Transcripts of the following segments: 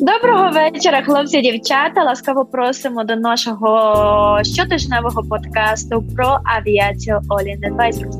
Доброго вечора, хлопці і дівчата. Ласкаво просимо до нашого щотижневого подкасту про авіацію All in Advisors.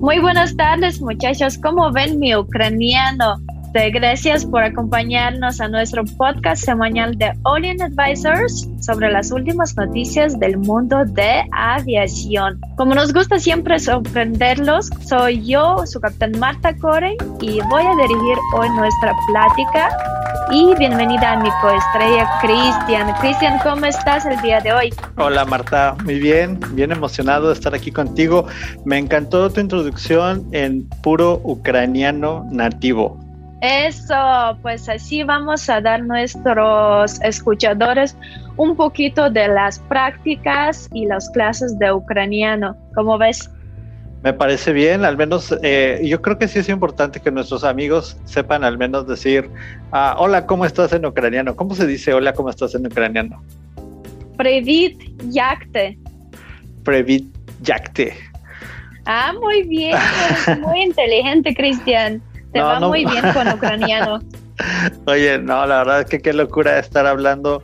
Muy buenas tardes, muchachos. ¿Cómo ven mi ucraniano? Gracias por acompañarnos a nuestro podcast semanal de All in Advisors sobre las últimas noticias del mundo de aviación. Como nos gusta siempre sorprenderlos, soy yo, su capitán Marta Corey, y voy a dirigir hoy nuestra plática. y bienvenida a mi coestrella Cristian. Cristian, ¿cómo estás el día de hoy? Hola Marta, muy bien, bien emocionado de estar aquí contigo. Me encantó tu introducción en puro ucraniano nativo. Eso, pues así vamos a dar nuestros escuchadores un poquito de las prácticas y las clases de ucraniano. ¿Cómo ves? Me parece bien, al menos eh, yo creo que sí es importante que nuestros amigos sepan al menos decir, ah, hola, ¿cómo estás en ucraniano? ¿Cómo se dice hola, ¿cómo estás en ucraniano? Previt yakte. Previt yakte. Ah, muy bien, eres muy inteligente, Cristian. Te va muy bien con ucraniano. Oye, no, la verdad es que qué locura estar hablando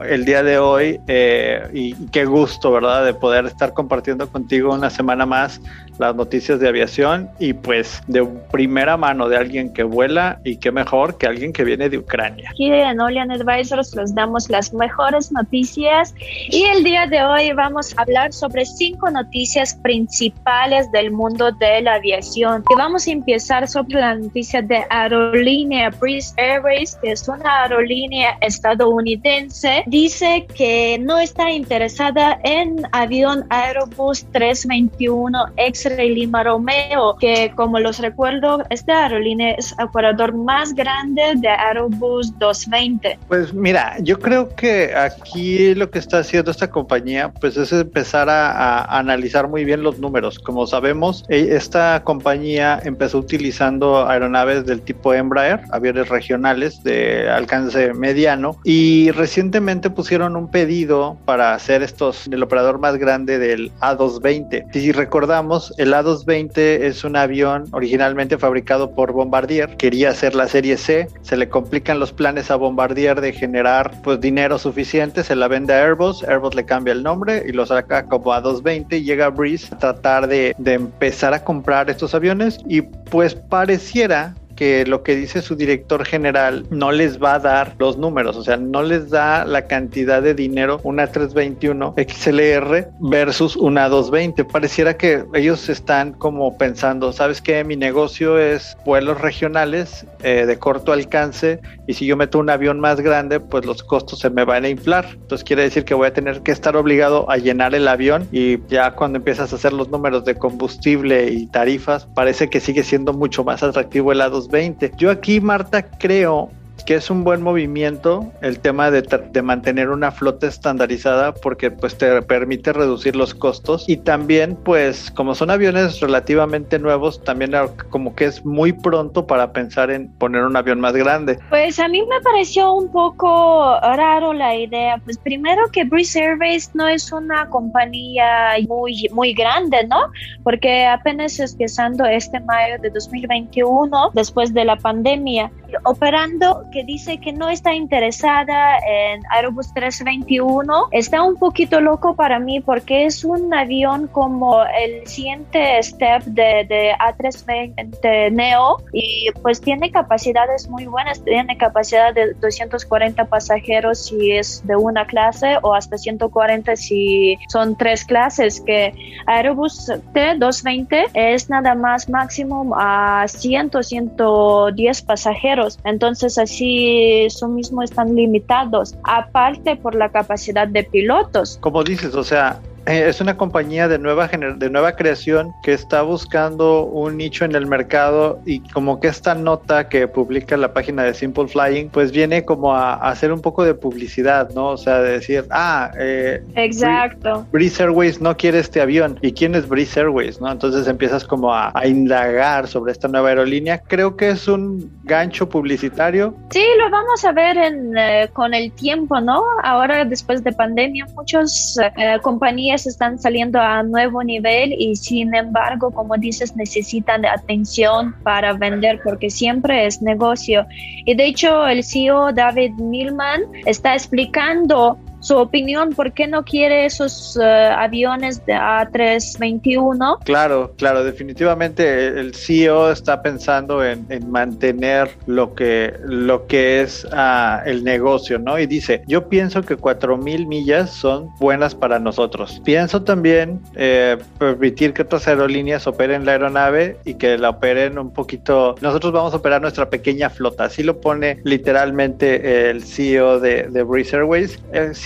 el día de hoy eh, y qué gusto, ¿verdad?, de poder estar compartiendo contigo una semana más las noticias de aviación y pues de primera mano de alguien que vuela y qué mejor que alguien que viene de Ucrania. Aquí en Olian Advisors les damos las mejores noticias y el día de hoy vamos a hablar sobre cinco noticias principales del mundo de la aviación. Y vamos a empezar sobre la noticia de aerolínea Breeze Airways, que es una aerolínea estadounidense. Dice que no está interesada en avión Aerobus 321 X Lima Romeo, que como los recuerdo, esta aerolínea es el operador más grande de Aerobus 220. Pues mira, yo creo que aquí lo que está haciendo esta compañía, pues es empezar a, analizar muy bien los números. Como sabemos, e, esta compañía empezó utilizando aeronaves del tipo Embraer, aviones regionales de alcance mediano, y recientemente pusieron un pedido para hacer estos, el operador más grande del A220. Si recordamos, el A220 es un avión originalmente fabricado por Bombardier. Quería hacer la serie C. Se le complican los planes a Bombardier de generar pues dinero suficiente. Se la vende a Airbus. Airbus le cambia el nombre y lo saca como A220. Y llega Breeze a tratar de, de empezar a comprar estos aviones. Y pues pareciera que lo que dice su director general no les va a dar los números, o sea, no les da la cantidad de dinero una 321 XLR versus una 220. Pareciera que ellos están como pensando, ¿sabes qué? Mi negocio es vuelos regionales eh, de corto alcance y si yo meto un avión más grande, pues los costos se me van a inflar. Entonces quiere decir que voy a tener que estar obligado a llenar el avión y ya cuando empiezas a hacer los números de combustible y tarifas, parece que sigue siendo mucho más atractivo el A220 yo aquí, Marta, creo que es un buen movimiento el tema de, mantener una flota estandarizada porque pues te permite reducir los costos y también pues como son aviones relativamente nuevos también como que es muy pronto para pensar en poner un avión más grande. Pues a mí me pareció un poco raro la idea, pues primero que Breeze Airways no es una compañía muy, muy grande, ¿no? Porque apenas empezando este mayo de 2021 después de la pandemia operando que dice que no está interesada en Airbus 321 está un poquito loco para mí porque es un avión como el siguiente step de, de A320 Neo y pues tiene capacidades muy buenas, tiene capacidad de 240 pasajeros si es de una clase o hasta 140 si son tres clases que Airbus T220 es nada más máximo a 100 110 pasajeros entonces así eso mismo están limitados, aparte por la capacidad de pilotos. Como dices, o sea, eh, es una compañía de nueva, de nueva creación que está buscando un nicho en el mercado y como que esta nota que publica la página de Simple Flying pues viene como a, hacer un poco de publicidad, ¿no? O sea, de decir, ah, eh, exacto. Breeze Airways no quiere este avión. ¿Y quién es Breeze Airways, no? Entonces empiezas como a, indagar sobre esta nueva aerolínea. Creo que es un gancho publicitario. Sí, lo vamos a ver en, eh, con el tiempo, ¿no? Ahora después de pandemia muchas compañías están saliendo a nuevo nivel y sin embargo, como dices, necesitan atención para vender porque siempre es negocio. Y de hecho, el CEO David Milman está explicando su opinión, ¿por qué no quiere esos eh, aviones de A321? Claro, claro, definitivamente el CEO está pensando en, mantener lo que, lo que es uh, el negocio, ¿no? Y dice, yo pienso que 4.000 millas son buenas para nosotros. Pienso también eh, permitir que otras aerolíneas operen la aeronave y que la operen un poquito. Nosotros vamos a operar nuestra pequeña flota, así lo pone literalmente el CEO de, de Breeze Airways.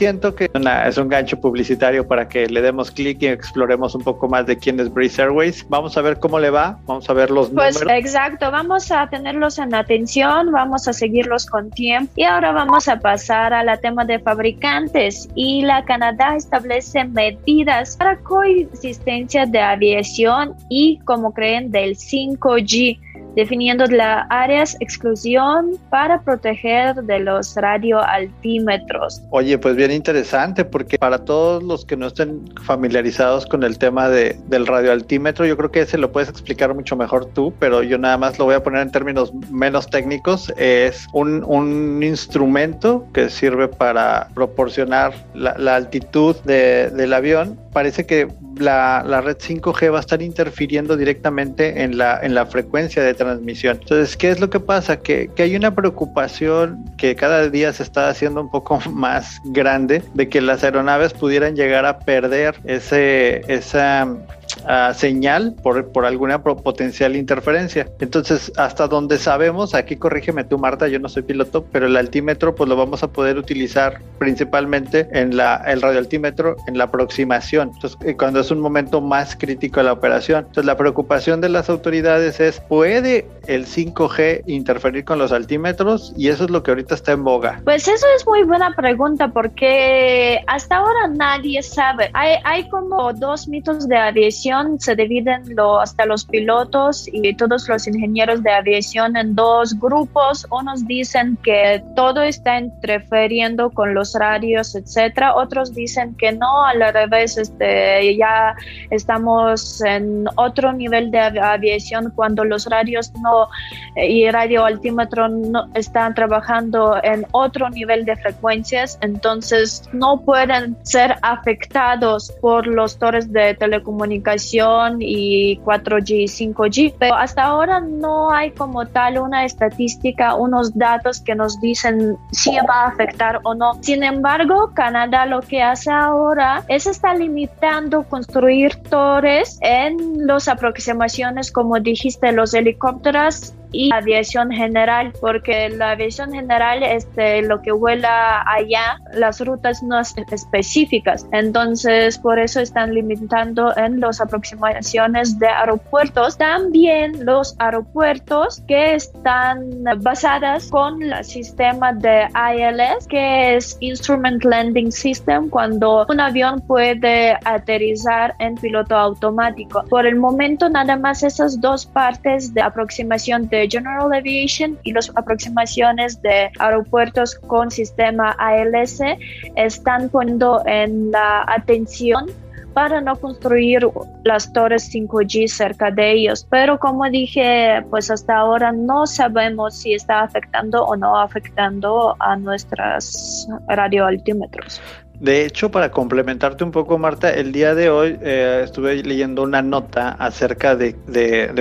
Siento que es un gancho publicitario para que le demos clic y exploremos un poco más de quién es Breeze Airways. Vamos a ver cómo le va, vamos a ver los pues, números. Exacto, vamos a tenerlos en atención, vamos a seguirlos con tiempo y ahora vamos a pasar a la tema de fabricantes y la Canadá establece medidas para coexistencia de aviación y como creen del 5G definiendo las áreas exclusión para proteger de los radioaltímetros. Oye, pues bien interesante, porque para todos los que no estén familiarizados con el tema de, del radioaltímetro, yo creo que ese lo puedes explicar mucho mejor tú, pero yo nada más lo voy a poner en términos menos técnicos. Es un, un instrumento que sirve para proporcionar la, la altitud de, del avión. Parece que la, red 5G va a estar interfiriendo directamente en la, en la frecuencia de transmisión. Entonces, ¿qué es lo que pasa? Que, que, hay una preocupación que cada día se está haciendo un poco más grande de que las aeronaves pudieran llegar a perder ese, esa señal por, por alguna potencial interferencia. Entonces, hasta donde sabemos, aquí corrígeme tú, Marta, yo no soy piloto, pero el altímetro pues lo vamos a poder utilizar principalmente en la, el radioaltímetro en la aproximación. Entonces, eh, cuando es un momento más crítico de la operación. Entonces, la preocupación de las autoridades es, ¿puede el 5G interferir con los altímetros? Y eso es lo que ahorita está en boga. Pues eso es muy buena pregunta porque hasta ahora nadie sabe. Hay, hay como dos mitos de se dividen hasta los pilotos y todos los ingenieros de aviación en dos grupos. Unos dicen que todo está interfiriendo con los radios, etcétera. Otros dicen que no, al revés, este, ya estamos en otro nivel de aviación cuando los radios no y radio altímetro no están trabajando en otro nivel de frecuencias, entonces no pueden ser afectados por los torres de y 4G, y 5G, pero hasta ahora no hay como tal una estadística, unos datos que nos dicen si va a afectar o no. Sin embargo, Canadá lo que hace ahora es estar limitando construir torres en las aproximaciones, como dijiste, los helicópteros y aviación general, porque la aviación general, este, lo que vuela allá, las rutas no específicas. Entonces, por eso están limitando en las aproximaciones de aeropuertos. También los aeropuertos que están basadas con el sistema de ILS, que es Instrument Landing System, cuando un avión puede aterrizar en piloto automático. Por el momento, nada más esas dos partes de aproximación de General Aviation y las aproximaciones de aeropuertos con sistema ALS están poniendo en la atención para no construir las torres 5G cerca de ellos. Pero como dije, pues hasta ahora no sabemos si está afectando o no afectando a nuestras radioaltímetros. De hecho, para complementarte un poco, Marta, el día de hoy eh, estuve leyendo una nota acerca de,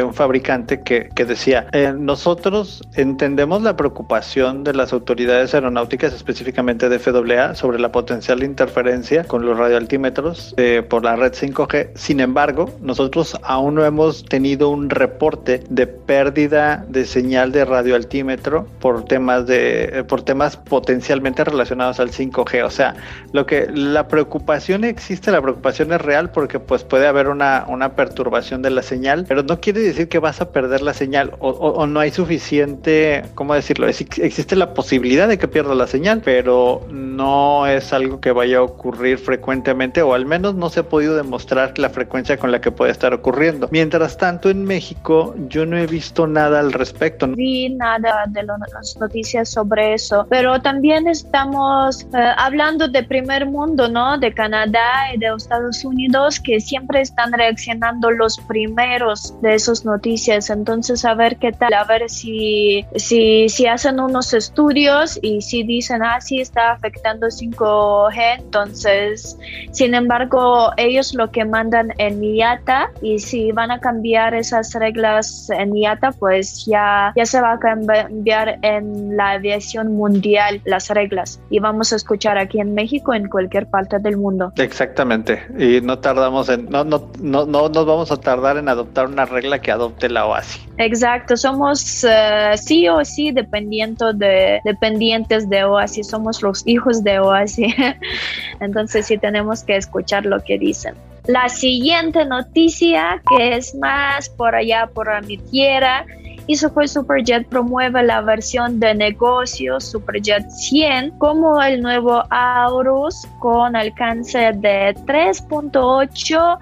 un fabricante que, decía, eh, nosotros entendemos la preocupación de las autoridades aeronáuticas, específicamente de FAA, sobre la potencial interferencia con los radioaltímetros eh, por la red 5G. Sin embargo, nosotros aún no hemos tenido un reporte de pérdida de señal de radioaltímetro por temas de por temas potencialmente relacionados al 5G. O sea, lo que la preocupación existe, la preocupación es real porque pues puede haber una, una perturbación de la señal, pero no quiere decir que vas a perder la señal o, no hay suficiente, ¿cómo decirlo? existe la posibilidad de que pierda la señal, pero no es algo que vaya a ocurrir frecuentemente o al menos no se ha podido demostrar la frecuencia con la que puede estar ocurriendo. Mientras tanto, en México yo no he visto nada al respecto. Vi nada de las noticias sobre eso, pero también estamos eh, hablando de primer mundo, ¿no? De Canadá y de Estados Unidos que siempre están reaccionando los primeros de esas noticias. Entonces, a ver qué tal, a ver si, si, si hacen unos estudios y si dicen, ah, sí, está afectando 5G. Entonces, sin embargo, ellos lo que mandan en IATA y si van a cambiar esas reglas en IATA, pues ya, ya se va a cambiar en la aviación mundial las reglas y vamos a escuchar aquí en México, en cualquier parte del mundo. Exactamente, y no tardamos en, no, no, no, no nos vamos a tardar en adoptar una regla que adopte la OASI. Exacto, somos eh, sí o sí dependiendo de, dependientes de OASI, somos los hijos de OASI, entonces sí tenemos que escuchar lo que dicen. La siguiente noticia, que es más por allá, por mi tierra, y fue Superjet promueve la versión de negocios Superjet 100 como el nuevo Aurus con alcance de 3.8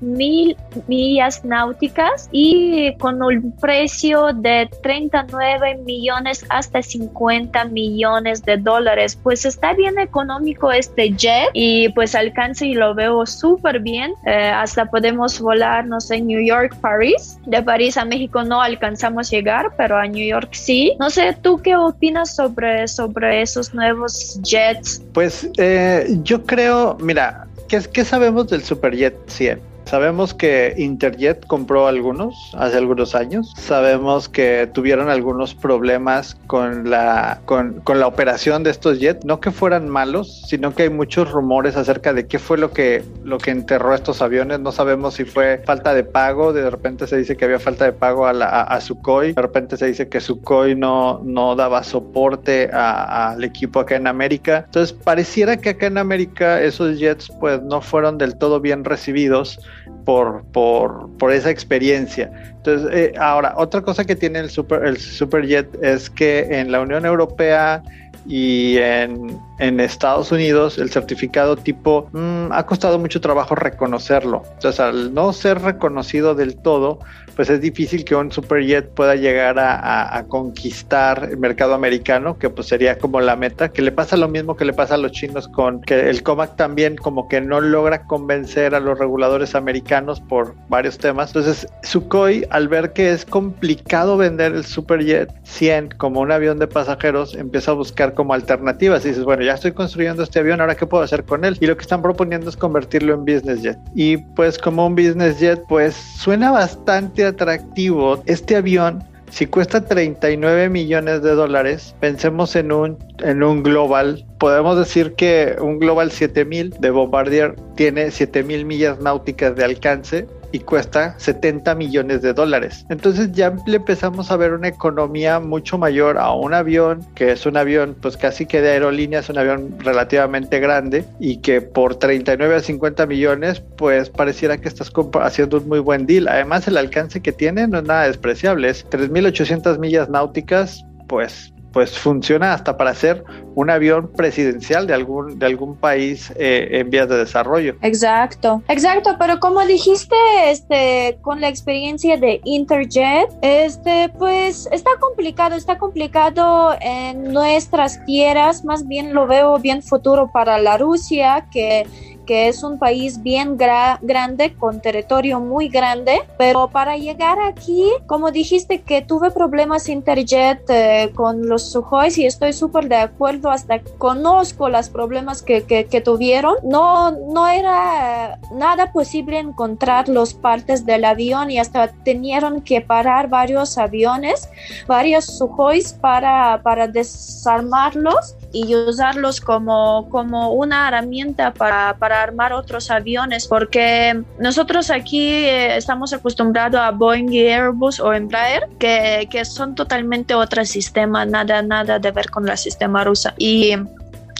mil millas náuticas y con un precio de 39 millones hasta 50 millones de dólares. Pues está bien económico este jet y pues alcance y lo veo súper bien. Eh, hasta podemos volar, no sé, New York, París. De París a México no alcanzamos llegar, pero a New York sí. No sé, ¿tú qué opinas sobre, sobre esos nuevos jets? Pues eh, yo creo, mira, ¿qué, ¿qué sabemos del Superjet 100? Sabemos que Interjet compró algunos hace algunos años. Sabemos que tuvieron algunos problemas con la, con, la operación de estos jets. No que fueran malos, sino que hay muchos rumores acerca de qué fue lo que, lo que enterró estos aviones. No sabemos si fue falta de pago. De repente se dice que había falta de pago a, la, a, Sukhoi. De repente se dice que Sukhoi no, no daba soporte al equipo acá en América. Entonces pareciera que acá en América esos jets pues no fueron del todo bien recibidos por, por, por esa experiencia. Entonces, eh, ahora, otra cosa que tiene el, super, el Superjet es que en la Unión Europea y en, en Estados Unidos el certificado tipo mm, ha costado mucho trabajo reconocerlo. Entonces, al no ser reconocido del todo, pues es difícil que un superjet pueda llegar a, conquistar el mercado americano, que pues sería como la meta, que le pasa lo mismo que le pasa a los chinos con que el COMAC también como que no logra convencer a los reguladores americanos por varios temas. Entonces, Sukhoi, al ver que es complicado vender el superjet 100 como un avión de pasajeros, empieza a buscar como alternativas y dices, bueno, ya estoy construyendo este avión, ahora qué puedo hacer con él? Y lo que están proponiendo es convertirlo en business jet. Y pues como un business jet, pues suena bastante atractivo. Este avión, si cuesta 39 millones de dólares, pensemos en un, en un global. Podemos decir que un Global 7000 de Bombardier tiene 7000 millas náuticas de alcance y cuesta 70 millones de dólares. Entonces ya le empezamos a ver una economía mucho mayor a un avión, que es un avión pues casi que de aerolínea, es un avión relativamente grande y que por 39 a 50 millones pues pareciera que estás haciendo un muy buen deal. Además el alcance que tiene no es nada despreciable, es 3.800 millas náuticas, pues pues funciona hasta para ser un avión presidencial de algún, de algún país eh, en vías de desarrollo. Exacto, exacto, pero como dijiste, este, con la experiencia de Interjet, este, pues está complicado, está complicado en nuestras tierras, más bien lo veo bien futuro para la Rusia, que que es un país bien grande, con territorio muy grande, pero para llegar aquí, como dijiste que tuve problemas Interjet eh, con los Sujos y estoy súper de acuerdo, hasta conozco los problemas que, que, tuvieron, no, no era nada posible encontrar los partes del avión y hasta tenieron que parar varios aviones, varios Sujos para, para desarmarlos y usarlos como, como una herramienta para, para armar otros aviones, porque nosotros aquí eh, estamos acostumbrados a Boeing y Airbus o Embraer, que, que son totalmente otro sistema, nada, nada de ver con el sistema rusa. Y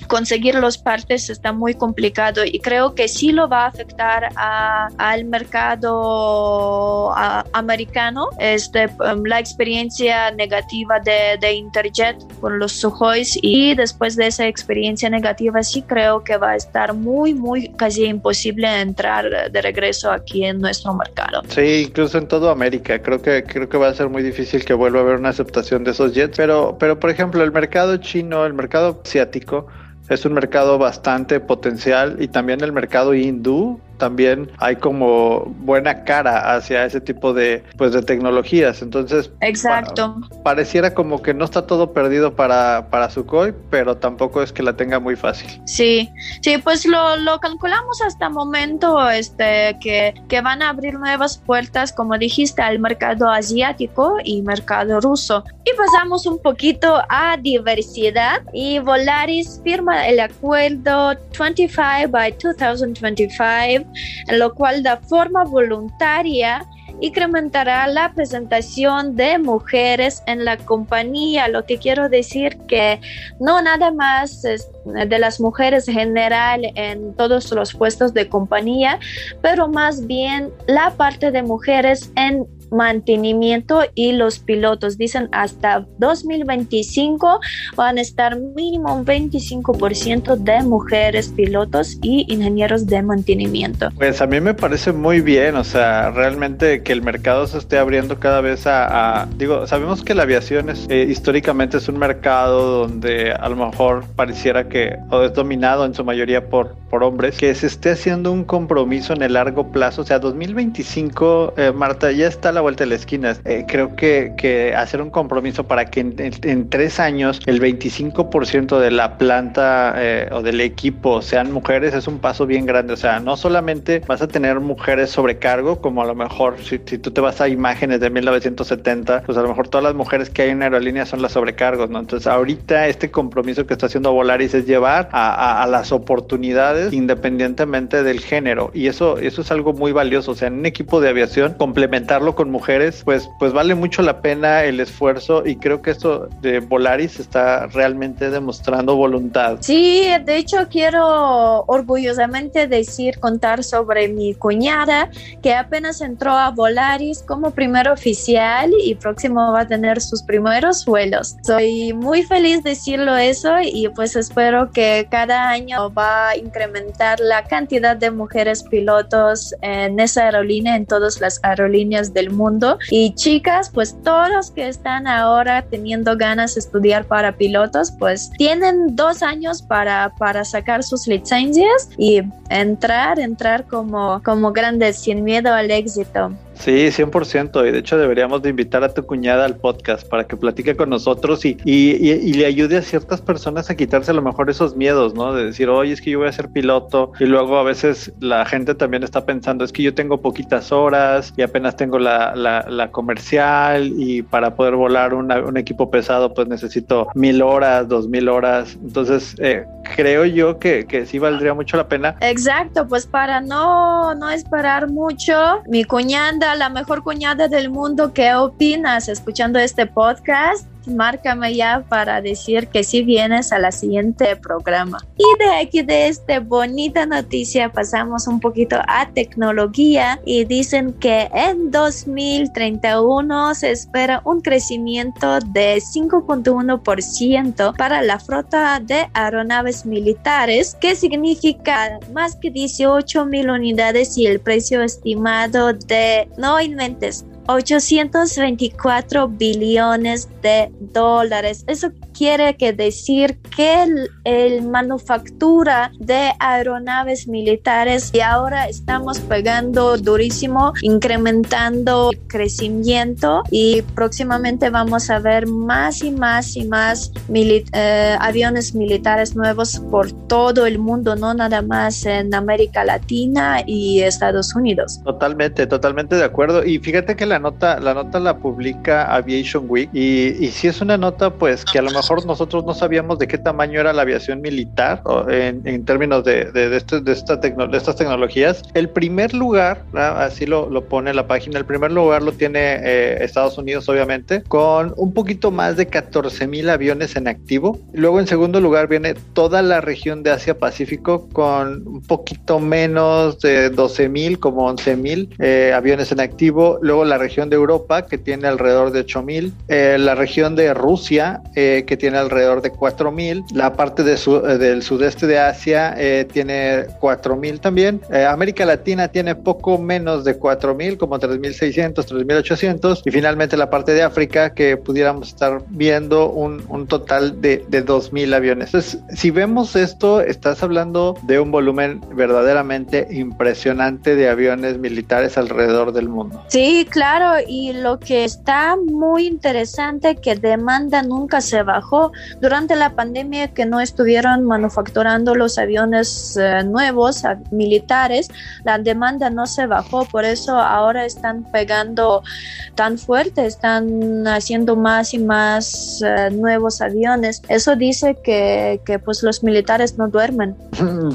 conseguir los partes está muy complicado y creo que sí lo va a afectar al mercado americano. Este, um, la experiencia negativa de, de, Interjet con los Suhois y después de esa experiencia negativa sí creo que va a estar muy, muy casi imposible entrar de regreso aquí en nuestro mercado. Sí, incluso en toda América. Creo que, creo que va a ser muy difícil que vuelva a haber una aceptación de esos jets. Pero, pero por ejemplo, el mercado chino, el mercado asiático, es un mercado bastante potencial y también el mercado hindú también hay como buena cara hacia ese tipo de pues de tecnologías. Entonces exacto. pareciera como que no está todo perdido para para Sukhoi pero tampoco es que la tenga muy fácil. Sí sí pues lo, lo calculamos hasta momento este que, que van a abrir nuevas puertas como dijiste al mercado asiático y mercado ruso. Y pasamos un poquito a diversidad. Y Volaris firma el acuerdo 25 by 2025 en lo cual de forma voluntaria incrementará la presentación de mujeres en la compañía. Lo que quiero decir que no nada más de las mujeres en general en todos los puestos de compañía, pero más bien la parte de mujeres en mantenimiento y los pilotos dicen hasta 2025 van a estar mínimo un 25% de mujeres pilotos y ingenieros de mantenimiento. Pues a mí me parece muy bien, o sea, realmente que el mercado se esté abriendo cada vez a, digo, sabemos que la aviación es eh, históricamente es un mercado donde a lo mejor pareciera que o es dominado en su mayoría por, por hombres, que se esté haciendo un compromiso en el largo plazo, o sea, 2025, eh, Marta, ya está la vuelta de la esquina. Eh, creo que, que, hacer un compromiso para que en, tres años el 25% de la planta eh, o del equipo sean mujeres es un paso bien grande. O sea, no solamente vas a tener mujeres sobrecargo, como a lo mejor si, tú te vas a imágenes de 1970, pues a lo mejor todas las mujeres que hay en aerolínea son las sobrecargos, ¿no? Entonces, ahorita este compromiso que está haciendo Volaris es llevar a, a, las oportunidades independientemente del género. Y eso, eso es algo muy valioso. O sea, en un equipo de aviación, complementarlo con mujeres, pues, pues vale mucho la pena el esfuerzo y creo que esto de Volaris está realmente demostrando voluntad. Sí, de hecho quiero orgullosamente decir, contar sobre mi cuñada que apenas entró a Volaris como primer oficial y próximo va a tener sus primeros vuelos. Soy muy feliz decirlo eso y pues espero que cada año va a incrementar la cantidad de mujeres pilotos en esa aerolínea, en todas las aerolíneas del mundo. Y chicas, pues todos que están ahora teniendo ganas de estudiar para pilotos, pues tienen dos años para, para sacar sus licencias y entrar, entrar como, como grandes sin miedo al éxito. Sí, 100%. Y de hecho deberíamos de invitar a tu cuñada al podcast para que platique con nosotros y, y, le ayude a ciertas personas a quitarse a lo mejor esos miedos, ¿no? De decir, oye, es que yo voy a ser piloto. Y luego a veces la gente también está pensando, es que yo tengo poquitas horas y apenas tengo la, la, comercial y para poder volar un equipo pesado pues necesito mil horas, dos mil horas. Entonces eh, creo yo que, que sí valdría mucho la pena. Exacto, pues para no, no esperar mucho, mi cuñada la mejor cuñada del mundo, ¿qué opinas escuchando este podcast? Márcame ya para decir que si vienes a la siguiente programa. Y de aquí de esta bonita noticia pasamos un poquito a tecnología y dicen que en 2031 se espera un crecimiento de 5.1% para la flota de aeronaves militares, que significa más que 18 mil unidades y el precio estimado de, no inventes, 824 billones de dólares. Eso quiere que decir que el, manufactura de aeronaves militares y ahora estamos pegando durísimo, incrementando crecimiento y próximamente vamos a ver más y más y más eh, aviones militares nuevos por todo el mundo, no nada más en América Latina y Estados Unidos. Totalmente, totalmente de acuerdo. Y fíjate que la nota, la nota la publica Aviation Week y, y si es una nota pues que a lo mejor nosotros no sabíamos de qué tamaño era la aviación militar en, términos de, de, este, de, esta de, estas tecnologías. El primer lugar, así lo, lo, pone la página, el primer lugar lo tiene eh, Estados Unidos, obviamente, con un poquito más de 14 mil aviones en activo. Luego, en segundo lugar, viene toda la región de Asia-Pacífico con un poquito menos de 12 mil, como 11 mil eh, aviones en activo. Luego, la región de Europa, que tiene alrededor de 8 mil. Eh, la región de Rusia, que tiene alrededor de 4.000. La parte de eh, del sudeste de Asia eh, tiene 4.000 también. Eh, América Latina tiene poco menos de 4.000, como 3.600, 3.800. Y finalmente la parte de África, que pudiéramos estar viendo un, un total de, de 2.000 aviones. Entonces, si vemos esto, estás hablando de un volumen verdaderamente impresionante de aviones militares alrededor del mundo. Sí, claro, y lo que está muy interesante que demanda nunca se bajó durante la pandemia que no estuvieron manufacturando los aviones eh, nuevos militares, la demanda no se bajó, por eso ahora están pegando tan fuerte, están haciendo más y más eh, nuevos aviones. Eso dice que, que pues los militares no duermen.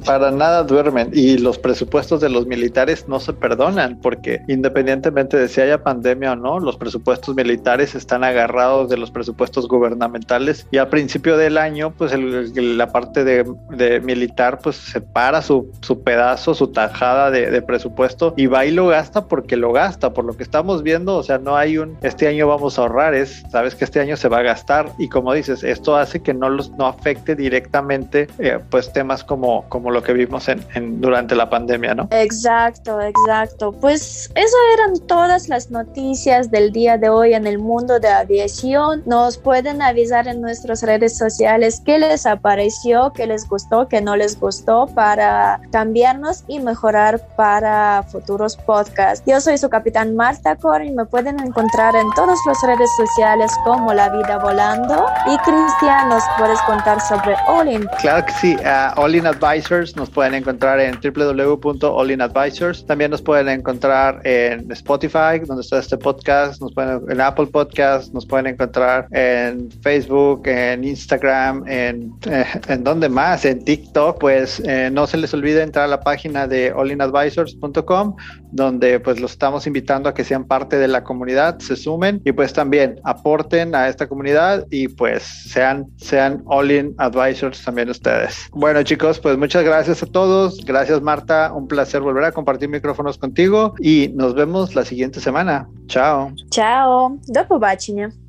Para nada duermen y los presupuestos de los militares no se perdonan porque independientemente de si haya pandemia o no, los presupuestos militares están agarrados de los presupuestos gubernamentales y al principio del año pues la parte de, militar pues separa su, su pedazo, su tajada de, presupuesto y va y lo gasta porque lo gasta, por lo que estamos viendo, o sea, no hay un este año vamos a ahorrar, es sabes que este año se va a gastar y como dices, esto hace que no los no afecte directamente eh, pues temas como, como lo que vimos en, en, durante la pandemia, ¿no? Exacto, exacto. Pues eso eran todas las noticias del día de hoy en el mundo de aviación. Nos pueden avisar en nuestras redes sociales qué les apareció, qué les gustó, qué no les gustó para cambiarnos y mejorar para futuros podcasts. Yo soy su capitán Marta Cor me pueden encontrar en todas las redes sociales como La Vida Volando. Y Cristian, ¿nos puedes contar sobre Olin? Claro que sí, uh, All In Advisors nos pueden encontrar en www.allinadvisors. También nos pueden encontrar en Spotify, donde está este podcast, nos pueden en Apple Podcast, nos pueden encontrar en Facebook, en Instagram, en, eh, en donde más, en TikTok. Pues eh, no se les olvide entrar a la página de allinadvisors.com, donde pues los estamos invitando a que sean parte de la comunidad, se sumen y pues también aporten a esta comunidad y pues sean, sean All In Advisors también ustedes. Bueno chicos, pues muchas gracias a todos. Gracias Marta, un placer volver a compartir micrófonos contigo y nos vemos la siguiente semana. Chao. Chao. Do побачення.